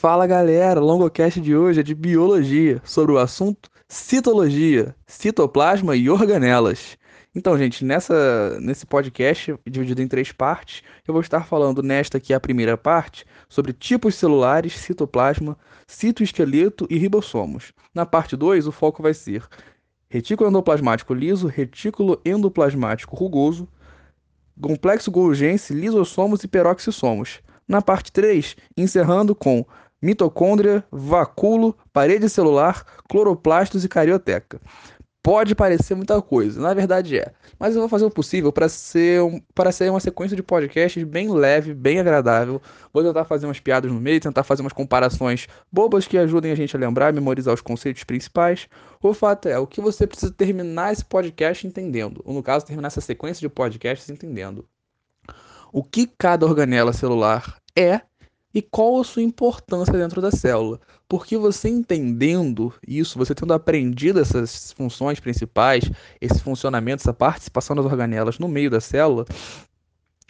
Fala galera, o longocast de hoje é de biologia, sobre o assunto citologia, citoplasma e organelas. Então, gente, nessa, nesse podcast, dividido em três partes, eu vou estar falando nesta é a primeira parte, sobre tipos celulares, citoplasma, citoesqueleto e ribossomos. Na parte 2, o foco vai ser retículo endoplasmático liso, retículo endoplasmático rugoso, complexo golgense, lisossomos e peroxissomos. Na parte 3, encerrando com mitocôndria, vacúolo, parede celular, cloroplastos e carioteca. Pode parecer muita coisa, na verdade é. Mas eu vou fazer o possível para ser, um, ser uma sequência de podcasts bem leve, bem agradável. Vou tentar fazer umas piadas no meio, tentar fazer umas comparações bobas que ajudem a gente a lembrar, memorizar os conceitos principais. O fato é, o que você precisa terminar esse podcast entendendo, ou no caso, terminar essa sequência de podcasts entendendo. O que cada organela celular é e qual a sua importância dentro da célula. Porque você entendendo isso, você tendo aprendido essas funções principais, esse funcionamento, essa participação das organelas no meio da célula,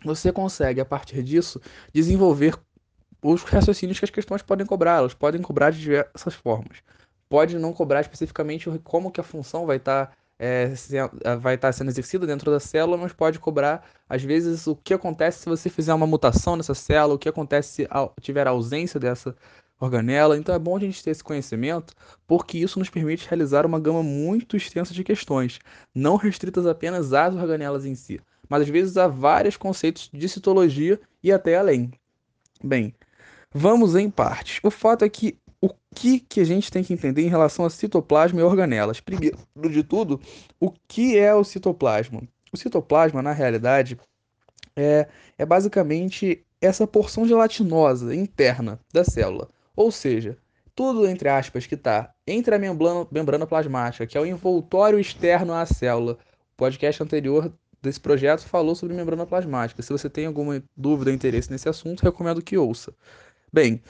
você consegue, a partir disso, desenvolver os raciocínios que as questões podem cobrar. Elas podem cobrar de diversas formas. Pode não cobrar especificamente como que a função vai estar tá é, vai estar sendo exercida dentro da célula, mas pode cobrar, às vezes, o que acontece se você fizer uma mutação nessa célula, o que acontece se tiver ausência dessa organela. Então é bom a gente ter esse conhecimento, porque isso nos permite realizar uma gama muito extensa de questões, não restritas apenas às organelas em si, mas às vezes a vários conceitos de citologia e até além. Bem, vamos em partes. O fato é que o que, que a gente tem que entender em relação a citoplasma e organelas. Primeiro de tudo, o que é o citoplasma? O citoplasma, na realidade, é, é basicamente essa porção gelatinosa interna da célula. Ou seja, tudo, entre aspas, que está entre a membrana, membrana plasmática, que é o envoltório externo à célula. O podcast anterior desse projeto falou sobre membrana plasmática. Se você tem alguma dúvida ou interesse nesse assunto, recomendo que ouça. Bem,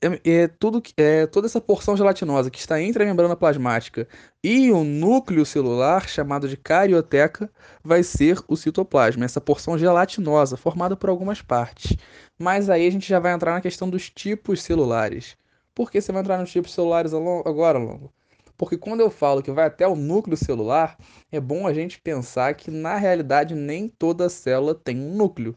é, é, tudo, é, toda essa porção gelatinosa que está entre a membrana plasmática e o núcleo celular, chamado de carioteca, vai ser o citoplasma, essa porção gelatinosa, formada por algumas partes. Mas aí a gente já vai entrar na questão dos tipos celulares. Por que você vai entrar nos tipos celulares agora, Longo? Porque quando eu falo que vai até o núcleo celular, é bom a gente pensar que na realidade nem toda célula tem um núcleo.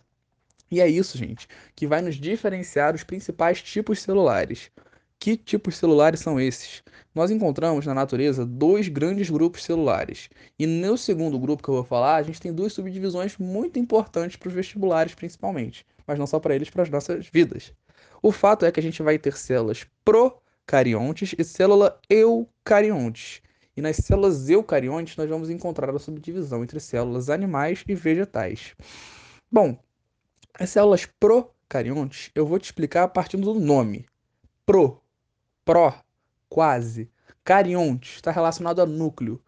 E é isso, gente, que vai nos diferenciar os principais tipos celulares. Que tipos celulares são esses? Nós encontramos na natureza dois grandes grupos celulares. E no segundo grupo que eu vou falar, a gente tem duas subdivisões muito importantes para os vestibulares, principalmente, mas não só para eles, para as nossas vidas. O fato é que a gente vai ter células procariontes e célula eucariontes. E nas células eucariontes nós vamos encontrar a subdivisão entre células animais e vegetais. Bom, as células procariontes eu vou te explicar partindo do nome. Pro, pró, quase. Carionte está relacionado a núcleo.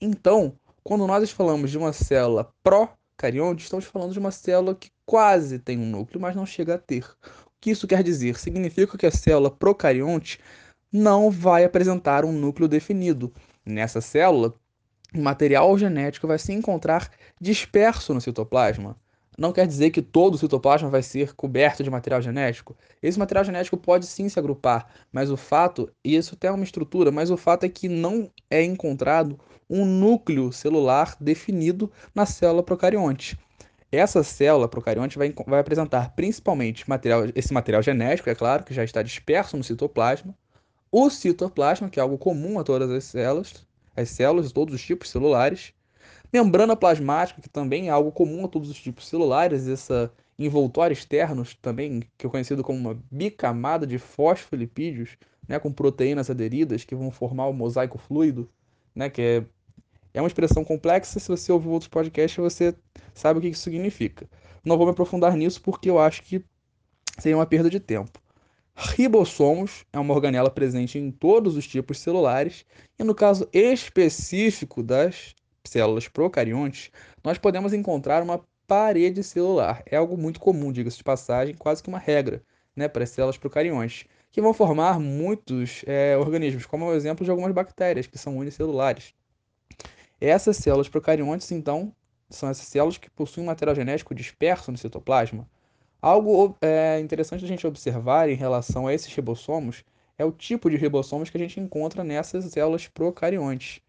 Então, quando nós falamos de uma célula procarionte, estamos falando de uma célula que quase tem um núcleo, mas não chega a ter. O que isso quer dizer? Significa que a célula procarionte não vai apresentar um núcleo definido. Nessa célula, o material genético vai se encontrar disperso no citoplasma não quer dizer que todo o citoplasma vai ser coberto de material genético. Esse material genético pode sim se agrupar, mas o fato, e isso tem uma estrutura, mas o fato é que não é encontrado um núcleo celular definido na célula procarionte. Essa célula procarionte vai, vai apresentar principalmente material, esse material genético, é claro, que já está disperso no citoplasma, o citoplasma, que é algo comum a todas as células, as células, todos os tipos celulares, Membrana plasmática, que também é algo comum a todos os tipos celulares, essa envoltório externo também, que é conhecido como uma bicamada de fosfolipídios, né, com proteínas aderidas que vão formar o mosaico fluido, né, que é, é uma expressão complexa, se você ouvir outros podcasts você sabe o que isso significa. Não vou me aprofundar nisso porque eu acho que seria uma perda de tempo. Ribossomos é uma organela presente em todos os tipos celulares e no caso específico das células procariontes, nós podemos encontrar uma parede celular. É algo muito comum, diga-se de passagem, quase que uma regra né, para as células procariontes, que vão formar muitos é, organismos, como o exemplo de algumas bactérias, que são unicelulares. Essas células procariontes, então, são essas células que possuem material genético disperso no citoplasma. Algo é, interessante a gente observar em relação a esses ribossomos é o tipo de ribossomos que a gente encontra nessas células procariontes.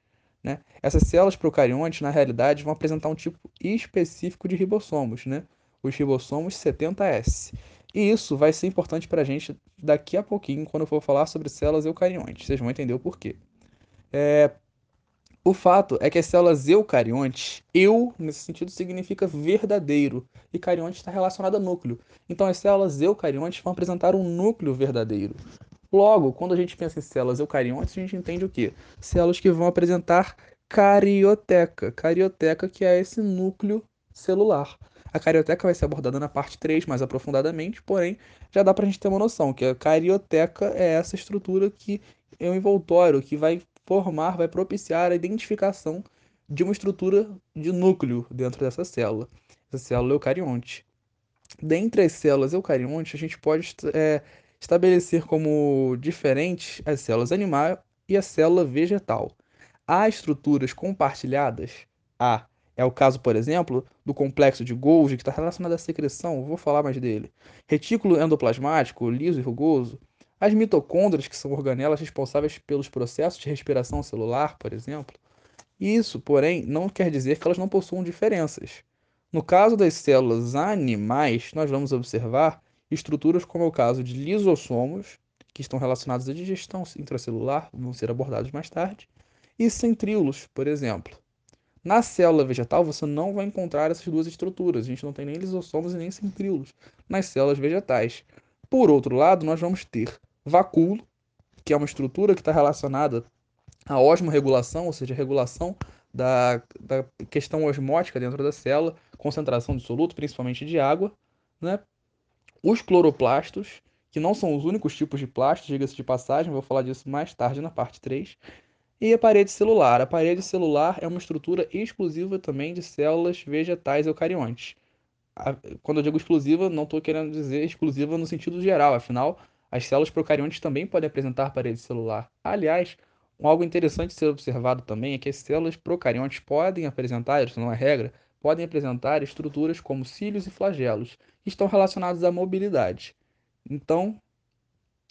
Né? Essas células procariontes, na realidade, vão apresentar um tipo específico de ribossomos, né? os ribossomos 70S. E isso vai ser importante para a gente daqui a pouquinho, quando eu for falar sobre células eucariontes. Vocês vão entender o porquê. É... O fato é que as células eucariontes, eu, nesse sentido, significa verdadeiro, e carionte está relacionado a núcleo. Então, as células eucariontes vão apresentar um núcleo verdadeiro. Logo, quando a gente pensa em células eucariontes, a gente entende o quê? Células que vão apresentar carioteca. Carioteca que é esse núcleo celular. A carioteca vai ser abordada na parte 3 mais aprofundadamente, porém já dá para a gente ter uma noção que a carioteca é essa estrutura que é um envoltório que vai formar, vai propiciar a identificação de uma estrutura de núcleo dentro dessa célula, essa célula eucarionte. Dentre as células eucariontes, a gente pode é, estabelecer como diferentes as células animal e a célula vegetal. Há estruturas compartilhadas? Há. É o caso, por exemplo, do complexo de Golgi, que está relacionado à secreção, vou falar mais dele. Retículo endoplasmático, liso e rugoso. As mitocôndrias, que são organelas responsáveis pelos processos de respiração celular, por exemplo. Isso, porém, não quer dizer que elas não possuam diferenças. No caso das células animais, nós vamos observar estruturas como é o caso de lisossomos, que estão relacionados à digestão intracelular, vão ser abordados mais tarde, e centríolos, por exemplo. Na célula vegetal, você não vai encontrar essas duas estruturas. A gente não tem nem lisossomos e nem centríolos nas células vegetais. Por outro lado, nós vamos ter vacúolo, que é uma estrutura que está relacionada à osmorregulação, ou seja, a regulação da, da questão osmótica dentro da célula, concentração de soluto, principalmente de água, né? Os cloroplastos, que não são os únicos tipos de plástico, diga-se de passagem, vou falar disso mais tarde na parte 3. E a parede celular. A parede celular é uma estrutura exclusiva também de células vegetais eucariontes. Quando eu digo exclusiva, não estou querendo dizer exclusiva no sentido geral, afinal, as células procariontes também podem apresentar parede celular. Aliás, algo interessante de ser observado também é que as células procariontes podem apresentar, isso não é regra, podem apresentar estruturas como cílios e flagelos, que estão relacionados à mobilidade. Então,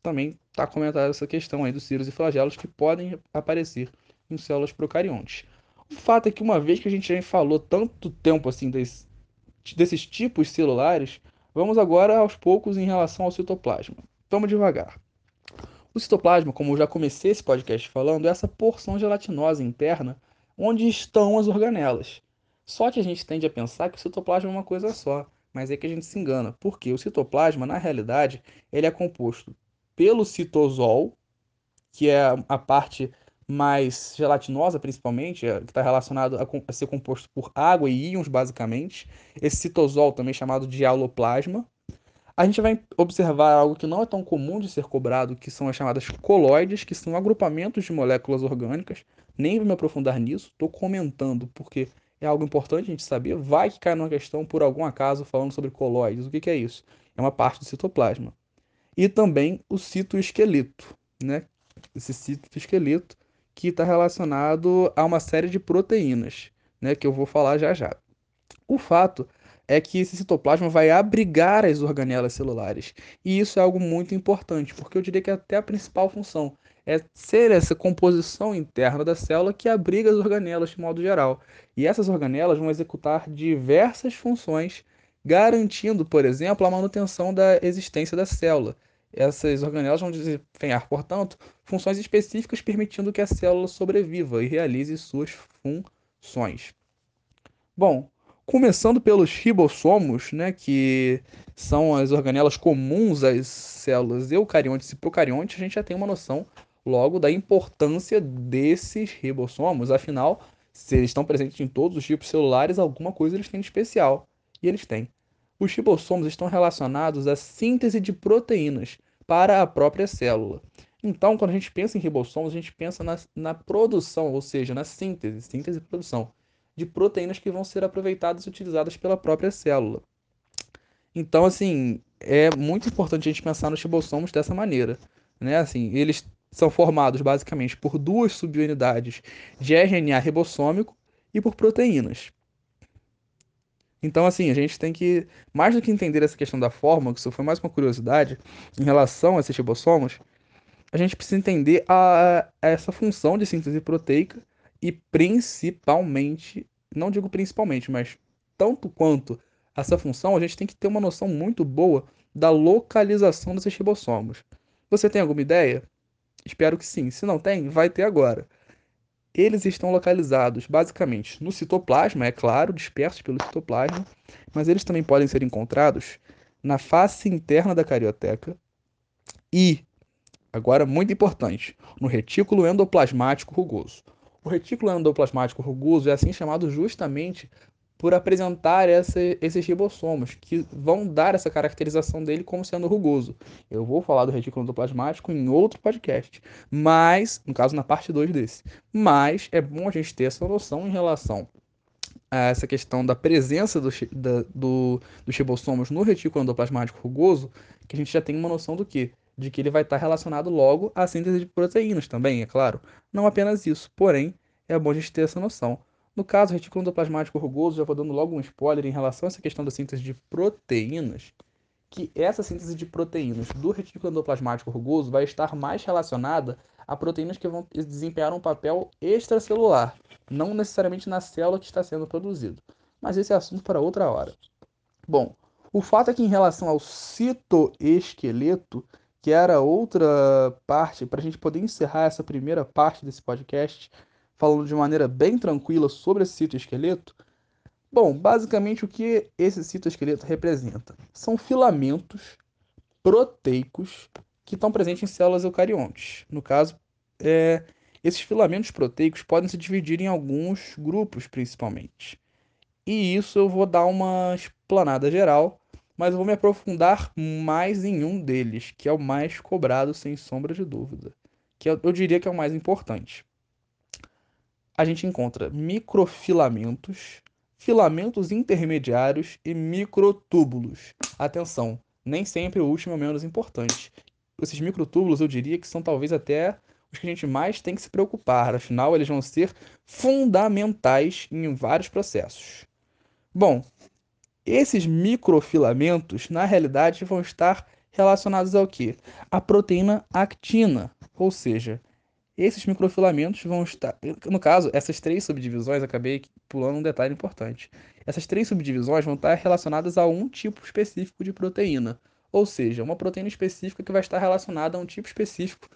também está comentada essa questão aí dos cílios e flagelos que podem aparecer em células procariontes. O fato é que uma vez que a gente já falou tanto tempo assim desse, desses tipos celulares, vamos agora aos poucos em relação ao citoplasma. Vamos devagar. O citoplasma, como eu já comecei esse podcast falando, é essa porção gelatinosa interna onde estão as organelas. Só que a gente tende a pensar que o citoplasma é uma coisa só, mas é que a gente se engana, porque o citoplasma, na realidade, ele é composto pelo citosol, que é a parte mais gelatinosa, principalmente, é, que está relacionado a, ser composto por água e íons, basicamente. Esse citosol, também chamado de aloplasma. A gente vai observar algo que não é tão comum de ser cobrado, que são as chamadas coloides, que são agrupamentos de moléculas orgânicas. Nem vou me aprofundar nisso, estou comentando, porque é algo importante a gente saber. Vai que cai numa questão, por algum acaso, falando sobre colóides. O que, que é isso? É uma parte do citoplasma. E também o citoesqueleto, né? Esse citoesqueleto que está relacionado a uma série de proteínas, né? Que eu vou falar já já. O fato é que esse citoplasma vai abrigar as organelas celulares. E isso é algo muito importante, porque eu diria que é até a principal função é ser essa composição interna da célula que abriga as organelas de modo geral. E essas organelas vão executar diversas funções, garantindo, por exemplo, a manutenção da existência da célula. Essas organelas vão desempenhar, portanto, funções específicas permitindo que a célula sobreviva e realize suas funções. Bom, começando pelos ribossomos, né, que são as organelas comuns às células eucariontes e procariontes, a gente já tem uma noção logo da importância desses ribossomos. Afinal, se eles estão presentes em todos os tipos celulares, alguma coisa eles têm de especial. E eles têm. Os ribossomos estão relacionados à síntese de proteínas para a própria célula. Então, quando a gente pensa em ribossomos, a gente pensa na, na produção, ou seja, na síntese, síntese e produção de proteínas que vão ser aproveitadas e utilizadas pela própria célula. Então, assim, é muito importante a gente pensar nos ribossomos dessa maneira. Né? Assim, eles são formados basicamente por duas subunidades de RNA ribossômico e por proteínas. Então, assim, a gente tem que, mais do que entender essa questão da forma, que isso foi mais uma curiosidade, em relação a esses ribossomos, a gente precisa entender a, a essa função de síntese proteica e principalmente, não digo principalmente, mas tanto quanto essa função, a gente tem que ter uma noção muito boa da localização desses ribossomos. Você tem alguma ideia? Espero que sim. Se não tem, vai ter agora. Eles estão localizados basicamente no citoplasma, é claro, dispersos pelo citoplasma, mas eles também podem ser encontrados na face interna da carioteca e, agora muito importante, no retículo endoplasmático rugoso. O retículo endoplasmático rugoso é assim chamado justamente por apresentar essa, esses ribossomos, que vão dar essa caracterização dele como sendo rugoso. Eu vou falar do retículo endoplasmático em outro podcast, mas, no caso, na parte 2 desse. Mas é bom a gente ter essa noção em relação a essa questão da presença do, da, do, dos ribossomos no retículo endoplasmático rugoso, que a gente já tem uma noção do que? De que ele vai estar relacionado logo à síntese de proteínas também, é claro. Não apenas isso, porém, é bom a gente ter essa noção. No caso, retículo endoplasmático rugoso, já vou dando logo um spoiler em relação a essa questão da síntese de proteínas, que essa síntese de proteínas do retículo endoplasmático rugoso vai estar mais relacionada a proteínas que vão desempenhar um papel extracelular, não necessariamente na célula que está sendo produzido. Mas esse é assunto para outra hora. Bom, o fato é que em relação ao citoesqueleto, que era outra parte, para a gente poder encerrar essa primeira parte desse podcast, falando de maneira bem tranquila sobre esse citoesqueleto, bom, basicamente o que esse citoesqueleto representa? São filamentos proteicos que estão presentes em células eucariontes. No caso, é, esses filamentos proteicos podem se dividir em alguns grupos, principalmente. E isso eu vou dar uma explanada geral, mas eu vou me aprofundar mais em um deles, que é o mais cobrado, sem sombra de dúvida. Que eu, eu diria que é o mais importante a gente encontra microfilamentos, filamentos intermediários e microtúbulos. Atenção, nem sempre o último é o menos importante. Esses microtúbulos eu diria que são talvez até os que a gente mais tem que se preocupar, afinal eles vão ser fundamentais em vários processos. Bom, esses microfilamentos na realidade vão estar relacionados ao que? A proteína actina, ou seja, esses microfilamentos vão estar. No caso, essas três subdivisões, acabei pulando um detalhe importante. Essas três subdivisões vão estar relacionadas a um tipo específico de proteína. Ou seja, uma proteína específica que vai estar relacionada a um tipo específico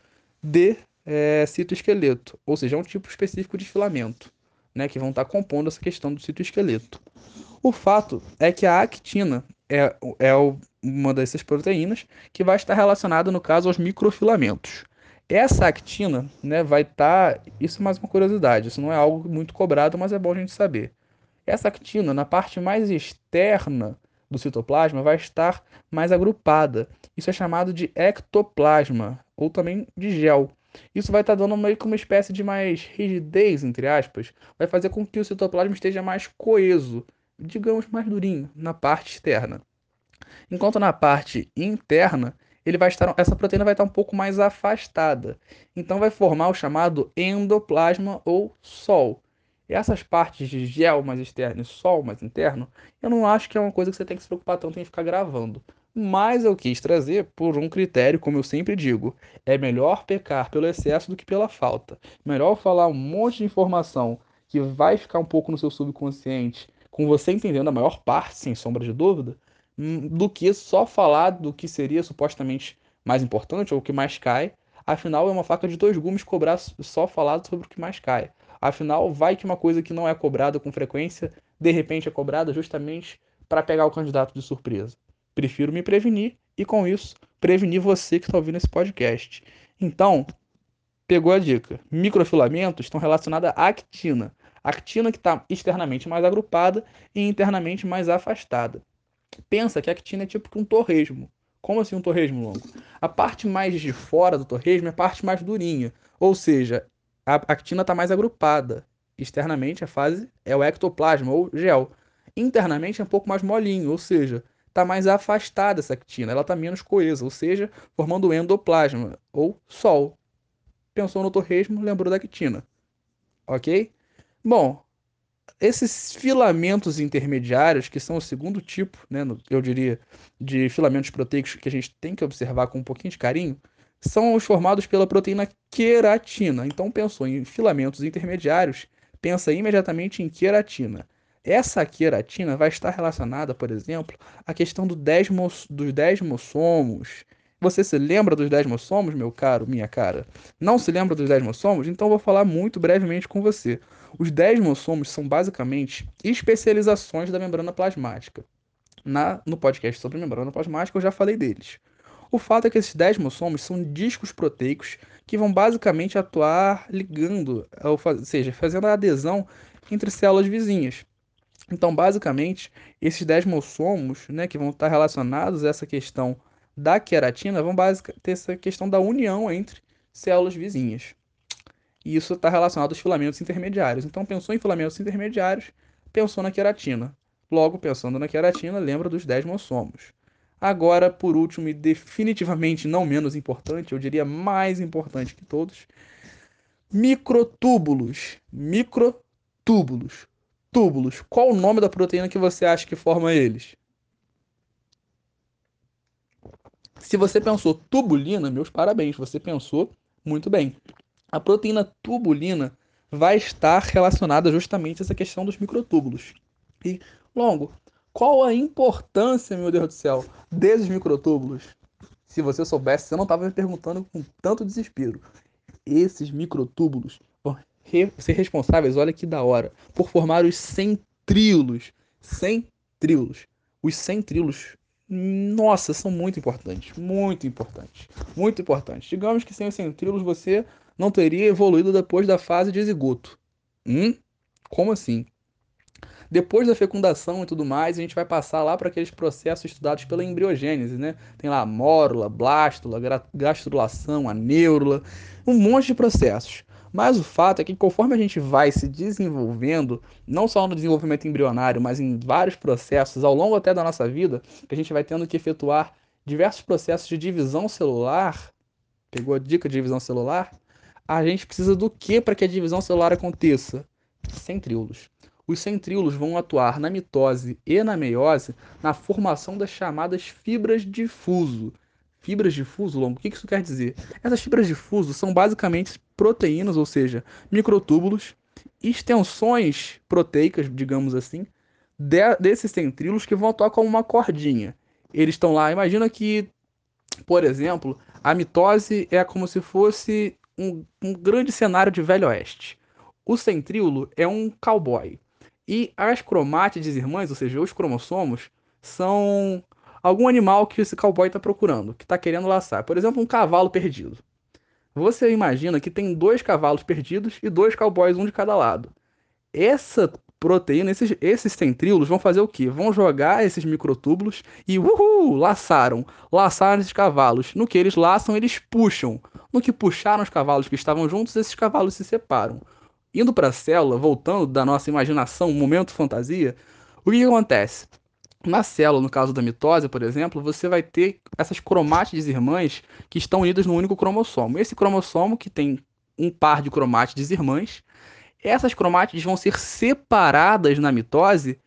de é, citoesqueleto. Ou seja, um tipo específico de filamento. Né, que vão estar compondo essa questão do citoesqueleto. O fato é que a actina é, é uma dessas proteínas que vai estar relacionada, no caso, aos microfilamentos. Essa actina, né, vai estar. Tá... Isso é mais uma curiosidade, isso não é algo muito cobrado, mas é bom a gente saber. Essa actina, na parte mais externa do citoplasma, vai estar mais agrupada. Isso é chamado de ectoplasma, ou também de gel. Isso vai estar tá dando meio que uma espécie de mais rigidez, entre aspas, vai fazer com que o citoplasma esteja mais coeso, digamos mais durinho, na parte externa. Enquanto na parte interna, ele vai estar, essa proteína vai estar um pouco mais afastada. Então vai formar o chamado endoplasma ou sol. E essas partes de gel mais externo e sol mais interno, eu não acho que é uma coisa que você tem que se preocupar tanto em ficar gravando. Mas eu quis trazer por um critério, como eu sempre digo, é melhor pecar pelo excesso do que pela falta. Melhor falar um monte de informação que vai ficar um pouco no seu subconsciente, com você entendendo a maior parte, sem sombra de dúvida, do que só falar do que seria supostamente mais importante ou o que mais cai. Afinal, é uma faca de dois gumes cobrar só falar sobre o que mais cai. Afinal, vai que uma coisa que não é cobrada com frequência, de repente é cobrada justamente para pegar o candidato de surpresa. Prefiro me prevenir e, com isso, prevenir você que está ouvindo esse podcast. Então, pegou a dica. Microfilamentos estão relacionados à actina. Actina que está externamente mais agrupada e internamente mais afastada pensa que a actina é tipo um torresmo. Como assim um torresmo longo? A parte mais de fora do torresmo é a parte mais durinha, ou seja, a actina está mais agrupada. Externamente a fase é o ectoplasma ou gel. Internamente é um pouco mais molinho, ou seja, está mais afastada essa actina, ela está menos coesa, ou seja, formando endoplasma ou sol. Pensou no torresmo, lembrou da actina. Ok? Bom, esses filamentos intermediários, que são o segundo tipo, né, eu diria, de filamentos proteicos que a gente tem que observar com um pouquinho de carinho, são os formados pela proteína queratina. Então, pensou em filamentos intermediários, pensa imediatamente em queratina. Essa queratina vai estar relacionada, por exemplo, à questão do desmos, dos desmossomos. Você se lembra dos desmossomos, meu caro, minha cara? Não se lembra dos desmossomos? Então vou falar muito brevemente com você. Os desmossomos são basicamente especializações da membrana plasmática. Na, no podcast sobre membrana plasmática eu já falei deles. O fato é que esses desmossomos são discos proteicos que vão basicamente atuar ligando, ou seja, fazendo a adesão entre células vizinhas. Então, basicamente, esses desmossomos, né, que vão estar relacionados a essa questão da queratina, vão ter essa questão da união entre células vizinhas. E isso está relacionado aos filamentos intermediários. Então, pensou em filamentos intermediários, pensou na queratina. Logo, pensando na queratina, lembra dos desmossomos. Agora, por último e definitivamente não menos importante, eu diria mais importante que todos, microtúbulos. Microtúbulos. Túbulos. Qual o nome da proteína que você acha que forma eles? Se você pensou tubulina, meus parabéns, você pensou muito bem. A proteína tubulina vai estar relacionada justamente a essa questão dos microtúbulos. E, longo, qual a importância, meu Deus do céu, desses microtúbulos? Se você soubesse, você não estava me perguntando com tanto desespero. Esses microtúbulos vão ser responsáveis, olha que da hora, por formar os centríolos. Centríolos. Os centríolos, nossa, são muito importantes. Muito importantes. Muito importantes. Digamos que sem os centríolos você não teria evoluído depois da fase de zigoto. Hum? Como assim? Depois da fecundação e tudo mais, a gente vai passar lá para aqueles processos estudados pela embriogênese, né? Tem lá a mórula, blástula, gastrulação, a neurula, um monte de processos. Mas o fato é que conforme a gente vai se desenvolvendo, não só no desenvolvimento embrionário, mas em vários processos ao longo até da nossa vida, a gente vai tendo que efetuar diversos processos de divisão celular. Pegou a dica de divisão celular? A gente precisa do que para que a divisão celular aconteça? Centríolos. Os centríolos vão atuar na mitose e na meiose na formação das chamadas fibras de fuso. Fibras de fuso, longo, o que isso quer dizer? Essas fibras de fuso são basicamente proteínas, ou seja, microtúbulos, extensões proteicas, digamos assim, de, desses centríolos que vão atuar como uma cordinha. Eles estão lá, imagina que, por exemplo, a mitose é como se fosse um, um grande cenário de velho oeste. O centríolo é um cowboy. E as cromátides irmãs, ou seja, os cromossomos, são algum animal que esse cowboy está procurando, que está querendo laçar. Por exemplo, um cavalo perdido. Você imagina que tem dois cavalos perdidos e dois cowboys, um de cada lado. Essa proteína, esses, esses centríolos vão fazer o quê? Vão jogar esses microtúbulos e uhul, laçaram. Laçaram esses cavalos. No que eles laçam, eles puxam. No que puxaram os cavalos que estavam juntos, esses cavalos se separam indo para a célula, voltando da nossa imaginação, momento fantasia, o que, acontece? Na célula, no caso da mitose, por exemplo, você vai ter essas cromátides irmãs que estão unidas no único cromossomo. Esse cromossomo, que tem um par de cromátides irmãs, essas cromátides vão ser separadas na mitose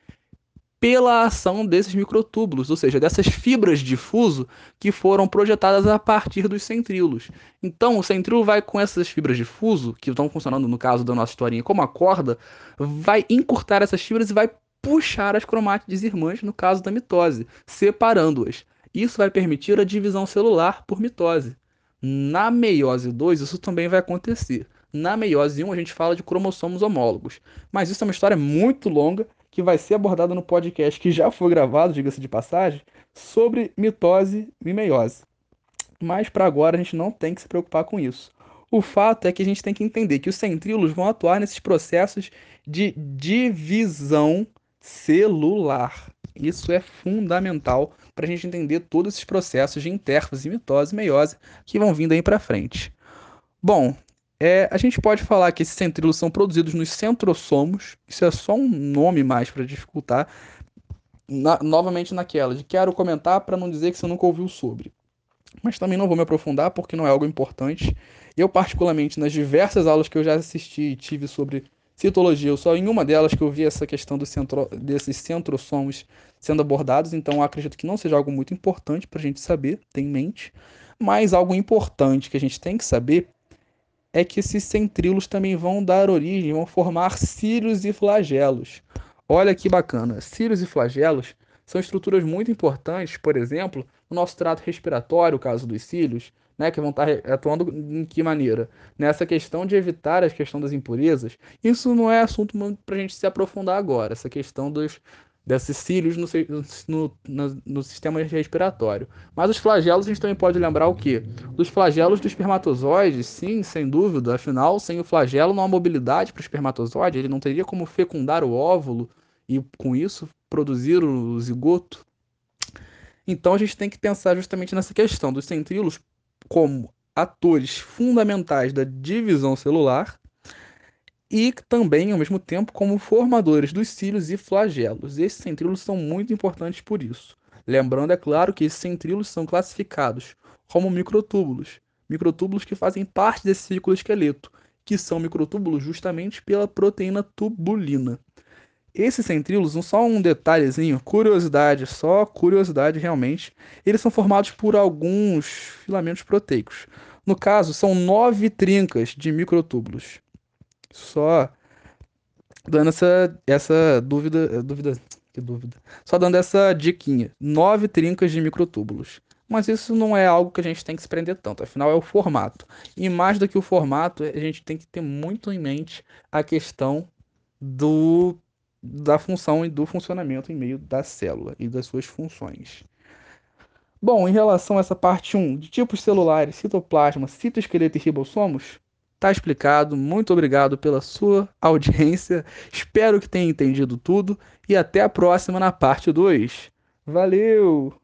pela ação desses microtúbulos, ou seja, dessas fibras de fuso que foram projetadas a partir dos centríolos. Então, o centríolo vai com essas fibras de fuso, que estão funcionando no caso da nossa historinha como a corda, vai encurtar essas fibras e vai puxar as cromátides irmãs, no caso da mitose, separando-as. Isso vai permitir a divisão celular por mitose. Na meiose 2, isso também vai acontecer. Na meiose 1, a gente fala de cromossomos homólogos. Mas isso é uma história muito longa que vai ser abordada no podcast que já foi gravado, diga-se de passagem, sobre mitose e meiose. Mas para agora a gente não tem que se preocupar com isso. O fato é que a gente tem que entender que os centríolos vão atuar nesses processos de divisão celular. Isso é fundamental para a gente entender todos esses processos de intérfase, mitose e meiose que vão vindo aí para frente. Bom, é, a gente pode falar que esses centríolos são produzidos nos centrosomos, isso é só um nome mais para dificultar, na, novamente naquela de quero comentar para não dizer que você nunca ouviu sobre. Mas também não vou me aprofundar porque não é algo importante. Eu, particularmente, nas diversas aulas que eu já assisti e tive sobre citologia, só em uma delas que eu vi essa questão do centro, desses centrosomos sendo abordados, então acredito que não seja algo muito importante para a gente saber, ter em mente. Mas algo importante que a gente tem que saber é que esses centríolos também vão dar origem, vão formar cílios e flagelos. Olha que bacana, cílios e flagelos são estruturas muito importantes, por exemplo, no nosso trato respiratório, o caso dos cílios, né, que vão estar atuando em que maneira? Nessa questão de evitar a questão das impurezas. Isso não é assunto para a gente se aprofundar agora, essa questão dos, desses cílios no, no, no, no, sistema respiratório. Mas os flagelos a gente também pode lembrar o quê? Dos flagelos do espermatozoide, sim, sem dúvida. Afinal, sem o flagelo não há mobilidade para o espermatozoide, ele não teria como fecundar o óvulo e, com isso, produzir o zigoto. Então a gente tem que pensar justamente nessa questão dos centríolos como atores fundamentais da divisão celular e também, ao mesmo tempo, como formadores dos cílios e flagelos. Esses centríolos são muito importantes por isso. Lembrando, é claro, que esses centríolos são classificados como microtúbulos, microtúbulos que fazem parte desse círculo esqueleto, que são microtúbulos justamente pela proteína tubulina. Esses centríolos, só um detalhezinho, curiosidade, só curiosidade realmente, eles são formados por alguns filamentos proteicos. No caso, são nove trincas de microtúbulos. Só dando essa, essa dúvida, dúvida, que dúvida. Só dando essa diquinha, nove trincas de microtúbulos. Mas isso não é algo que a gente tem que se prender tanto, afinal é o formato. E mais do que o formato, a gente tem que ter muito em mente a questão do da função e do funcionamento em meio da célula e das suas funções. Bom, em relação a essa parte 1 de tipos celulares, citoplasma, citoesqueleto e ribossomos, tá explicado. Muito obrigado pela sua audiência. Espero que tenha entendido tudo e até a próxima na parte 2. Valeu!